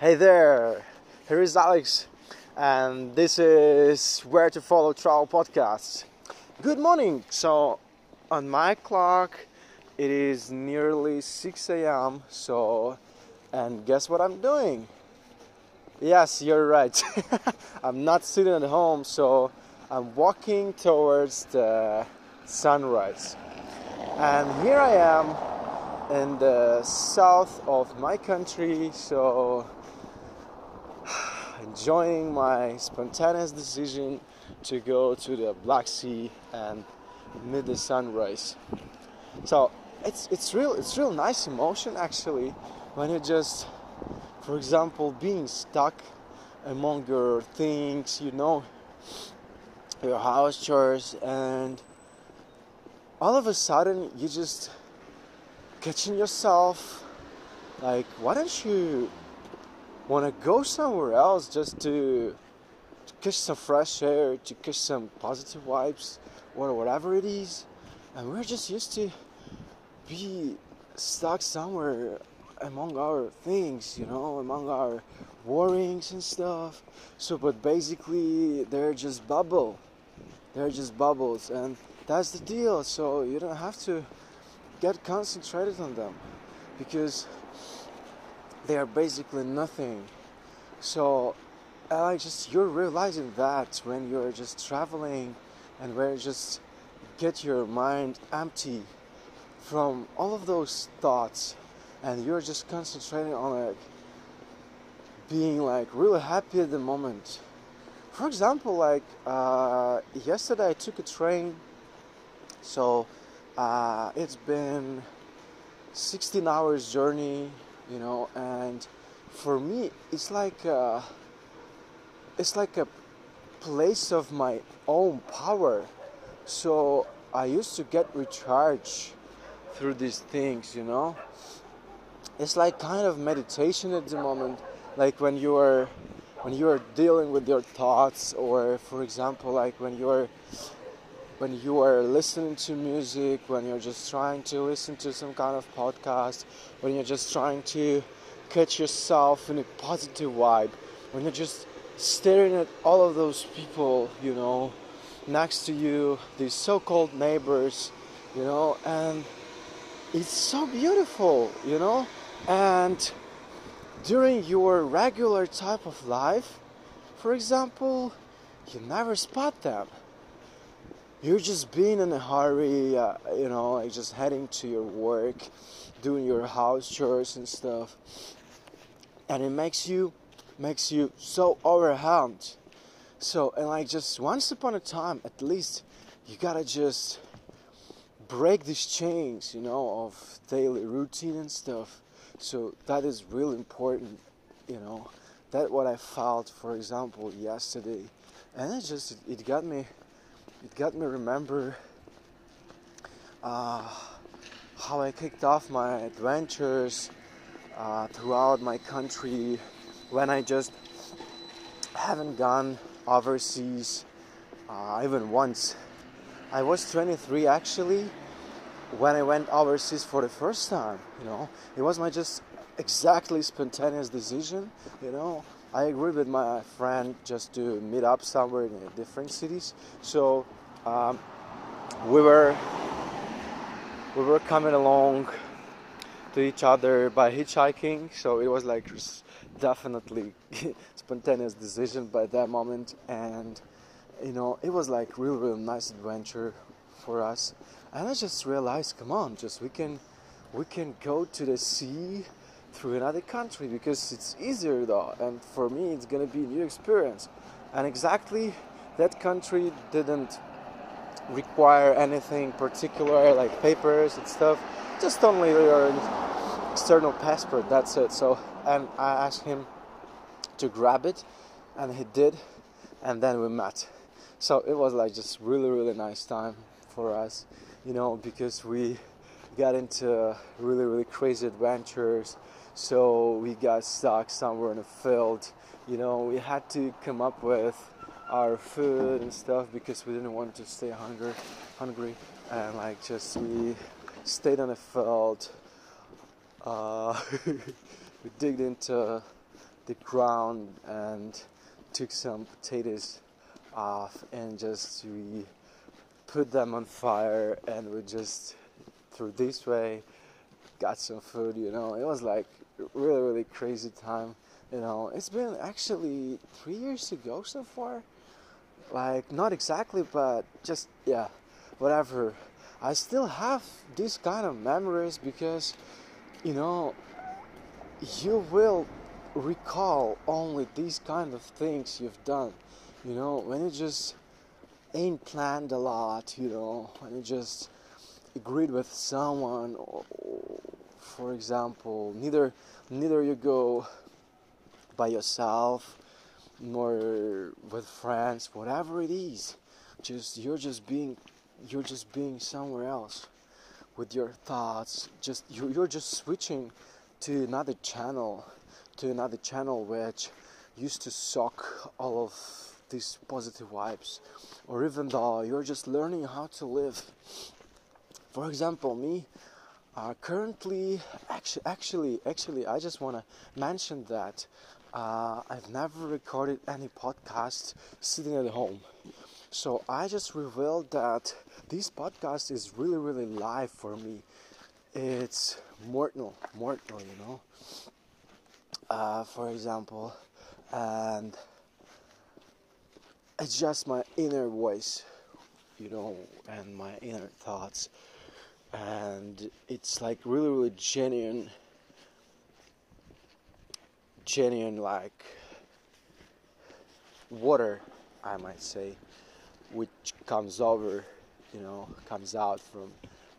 Hey there, here is Alex, and this is Where to Follow Travel Podcast. Good morning. So, on my clock, it is nearly 6 a.m. So, and guess what I'm doing? Yes, you're right. I'm not sitting at home, so I'm walking towards the sunrise. And here I am in the south of my country, so enjoying my spontaneous decision to go to the Black Sea and meet the sunrise. So it's it's real it's real nice emotion actually when you just for example being stuck among your things, you know, your house chores and all of a sudden you just catching yourself like why don't you want to go somewhere else just to, to catch some fresh air to catch some positive vibes or whatever it is. And we're just used to be stuck somewhere among our things you know among our worries and stuff. So but basically they're just bubble. They're just bubbles and that's the deal. So you don't have to get concentrated on them because they are basically nothing. So like just you're realizing that when you're just traveling and where you just get your mind empty from all of those thoughts and you're just concentrating on like being like really happy at the moment. For example like uh, yesterday i took a train. So uh, it's been 16 hours journey, you know, and for me it's like a, it's like a place of my own power. So I used to get recharged through these things, you know. It's like kind of meditation at the moment, like when you are when you are dealing with your thoughts, or for example, like when you are when you are listening to music, when you're just trying to listen to some kind of podcast, when you're just trying to catch yourself in a positive vibe, when you're just staring at all of those people, you know, next to you, these so called neighbors, you know, and it's so beautiful, you know, and during your regular type of life, for example, you never spot them you're just being in a hurry, uh, you know, like just heading to your work, doing your house chores and stuff, and it makes you makes you so overwhelmed. So and like just once upon a time, at least you gotta just break these chains, you know, of daily routine and stuff. So that is really important, you know. That what I felt, for example, yesterday, and it just it got me it got me remember uh, how I kicked off my adventures uh, throughout my country when I just haven't gone overseas uh, even once. I was 23 actually when I went overseas for the first time. You know, it was my just exactly spontaneous decision. You know, I agreed with my friend just to meet up somewhere in different cities. So um, we were we were coming along to each other by hitchhiking. So it was like definitely spontaneous decision by that moment, and you know it was like real, real nice adventure for us. And I just realized, come on, just we can we can go to the sea through another country because it's easier though. And for me it's gonna be a new experience. And exactly that country didn't require anything particular like papers and stuff. Just only your external passport that's it. So and i asked him to grab it and he did and then we met. So it was like just really really nice time for us you know because we got into really really crazy adventures so we got stuck somewhere in a field. You know we had to come up with our food and stuff because we didn't want to stay hungry hungry. And like just we stayed on a field. Uh, we digged into the ground and took some potatoes off and just we put them on fire and we just through this way got some food you know. It was like really really crazy time you know. It's been actually three years ago so far. Like not exactly but just yeah whatever. I still have these kind of memories because you know you will recall only these kind of things you've done you know when you just ain't planned a lot you know when you just agreed with someone or, for example neither neither you go by yourself nor with friends whatever it is. Just you're just being you're just being somewhere else with your thoughts. Just you're just switching to another channel to another channel which used to suck all of these positive vibes. Or even though you're just learning how to live. For example me uh, currently actually actually actually i just want to mention that uh, i've never recorded any podcast sitting at home. So i just revealed that this podcast is really really live for me. It's mortal mortal you know? Uh, for example, and it's just my inner voice, you know, and my inner thoughts, and it's like really, really genuine, genuine, like water, I might say, which comes over, you know, comes out from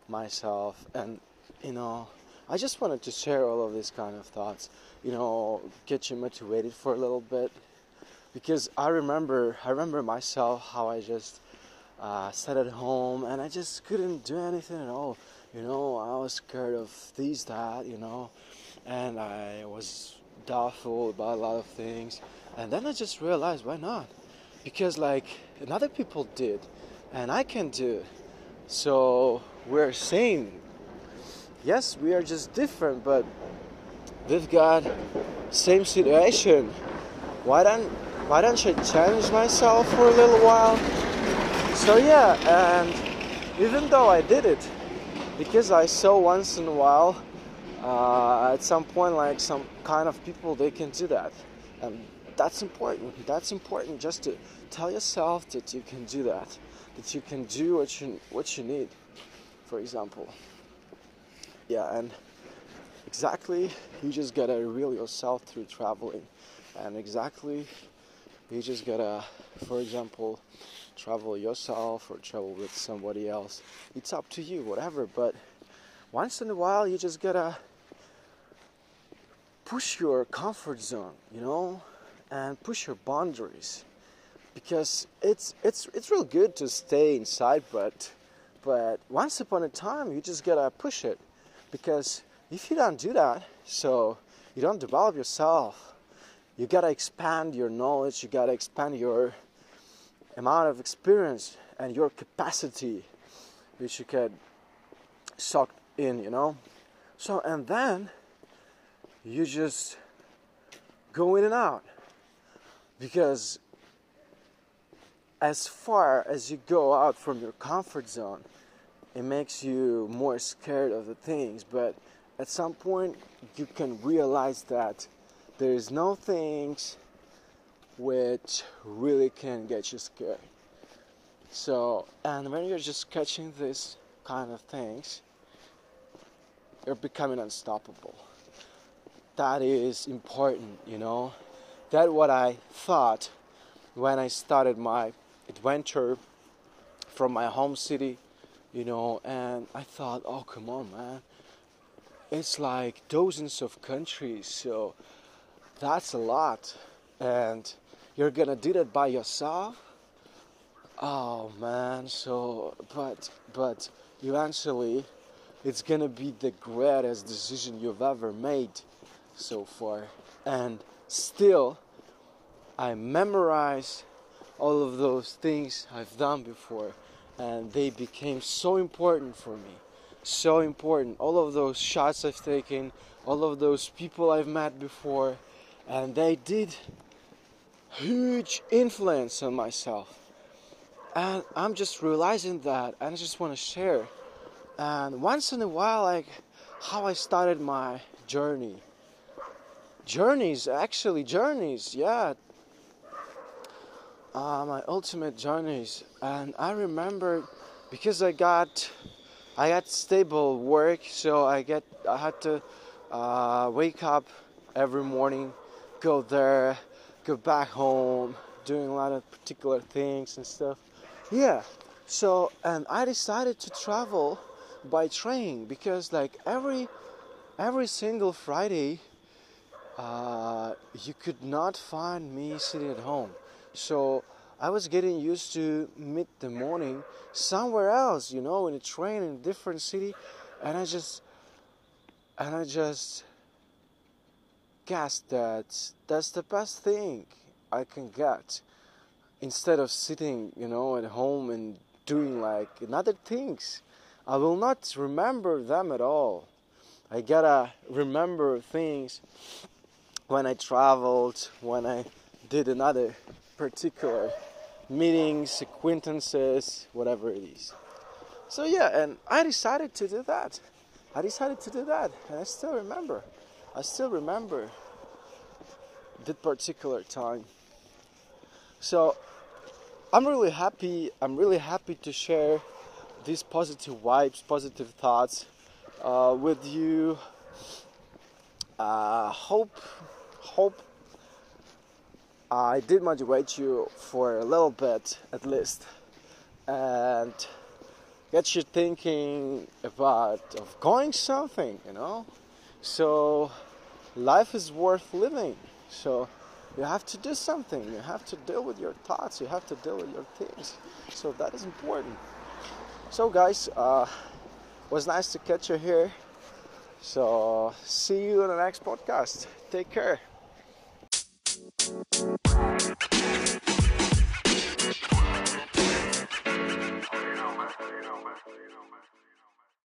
myself, and you know I just wanted to share all of these kind of thoughts, you know, get you motivated for a little bit, because I remember, I remember myself how I just uh, sat at home and I just couldn't do anything at all. You know, I was scared of these, that, you know, and I was doubtful about a lot of things. And then I just realized, why not? Because like other people did, and I can do. So we're saying yes, we are just different, but we've got same situation. Why don't why don't I challenge myself for a little while? So yeah, and even though I did it, because I saw once in a while, uh, at some point, like some kind of people, they can do that, and that's important. That's important just to tell yourself that you can do that, that you can do what you what you need. For example yeah, and exactly you just gotta reveal yourself through traveling, and exactly you just gotta, for example, travel yourself or travel with somebody else. It's up to you, whatever. But once in a while, you just gotta push your comfort zone, you know, and push your boundaries because it's it's it's real good to stay inside, but but once upon a time, you just gotta push it because if you don't do that, so you don't develop yourself, you gotta expand your knowledge, you gotta expand your amount of experience and your capacity, which you could suck in, you know. So, and then you just go in and out because as far as you go out from your comfort zone, it makes you more scared of the things but at some point you can realize that there is no things which really can get you scared so and when you're just catching these kind of things you're becoming unstoppable that is important you know that what i thought when i started my adventure from my home city you know, and I thought, oh, come on, man. It's like dozens of countries, so that's a lot. And you're gonna do that by yourself? Oh, man, so, but, but eventually it's gonna be the greatest decision you've ever made so far. And still, I memorize all of those things I've done before and they became so important for me so important all of those shots i've taken all of those people i've met before and they did huge influence on myself. And I'm just realizing that, and I just want to share. And once in a while, like how I started my journey. Journeys, actually, journeys, yeah. Uh, my ultimate journeys, and I remember because I got, I got stable work, so I get, I had to uh, wake up every morning, go there, go back home, doing a lot of particular things and stuff. Yeah. So and I decided to travel by train because like every every single Friday uh, you could not find me sitting at home. So I was getting used to meet the morning somewhere else, you know, in a train in a different city, and I just and I just guess that that's the best thing I can get instead of sitting, you know, at home and doing like other things. I will not remember them at all. I gotta remember things when I traveled, when I did another particular meetings, acquaintances, whatever it is. So yeah, and I decided to do that. I decided to do that, and I still remember. I still remember that particular time. So I'm really happy. I'm really happy to share these positive vibes, positive thoughts uh, with you. Uh, hope, hope I did motivate you for a little bit at least, and get you thinking about of going something, you know. So life is worth living. So you have to do something. You have to deal with your thoughts. You have to deal with your things. So that is important. So guys, uh, was nice to catch you here. So see you in the next podcast. Take care.